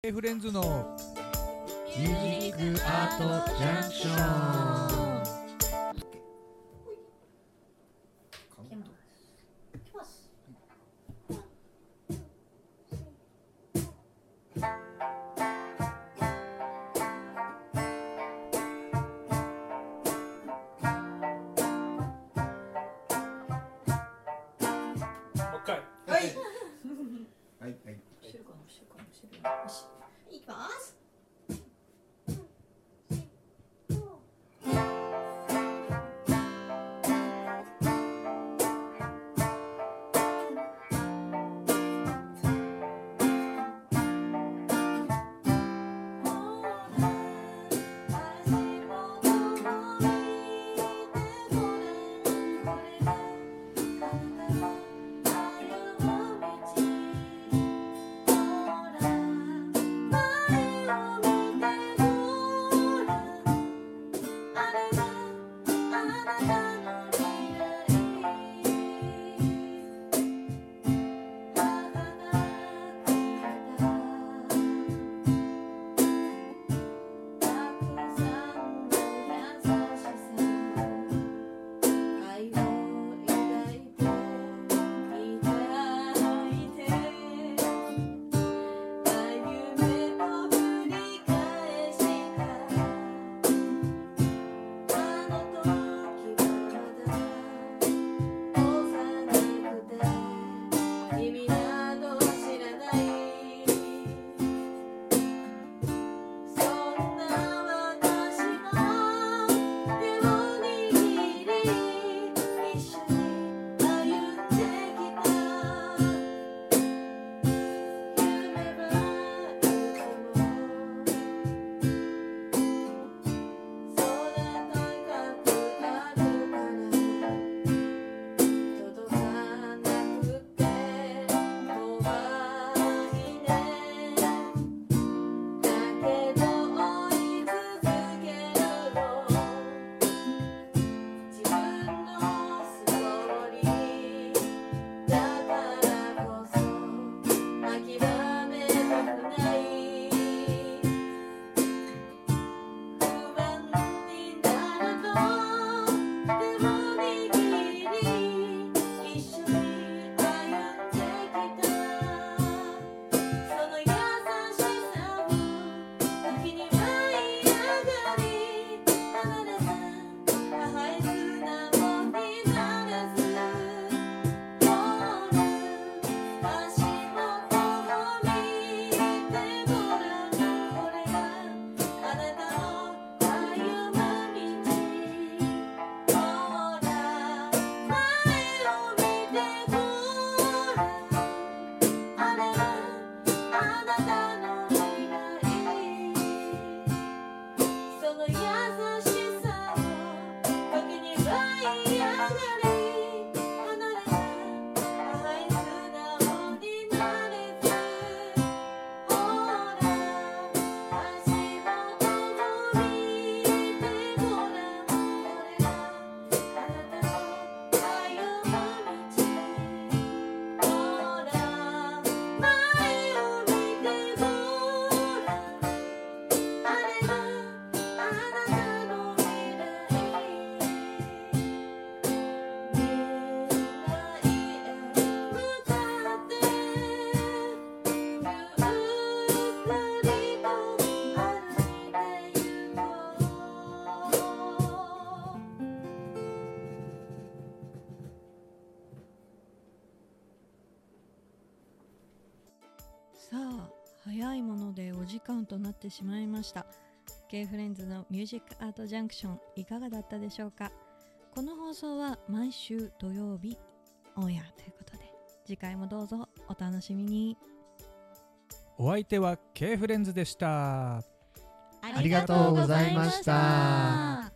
フレンズのミュージックアートジャンクション。はい。はい。いきます。早いものでお時間となってしまいました。K フレンズのミュージックアートジャンクションいかがだったでしょうか？この放送は毎週土曜日オンエアということで次回もどうぞお楽しみに。お相手は K フレンズでした。ありがとうございました。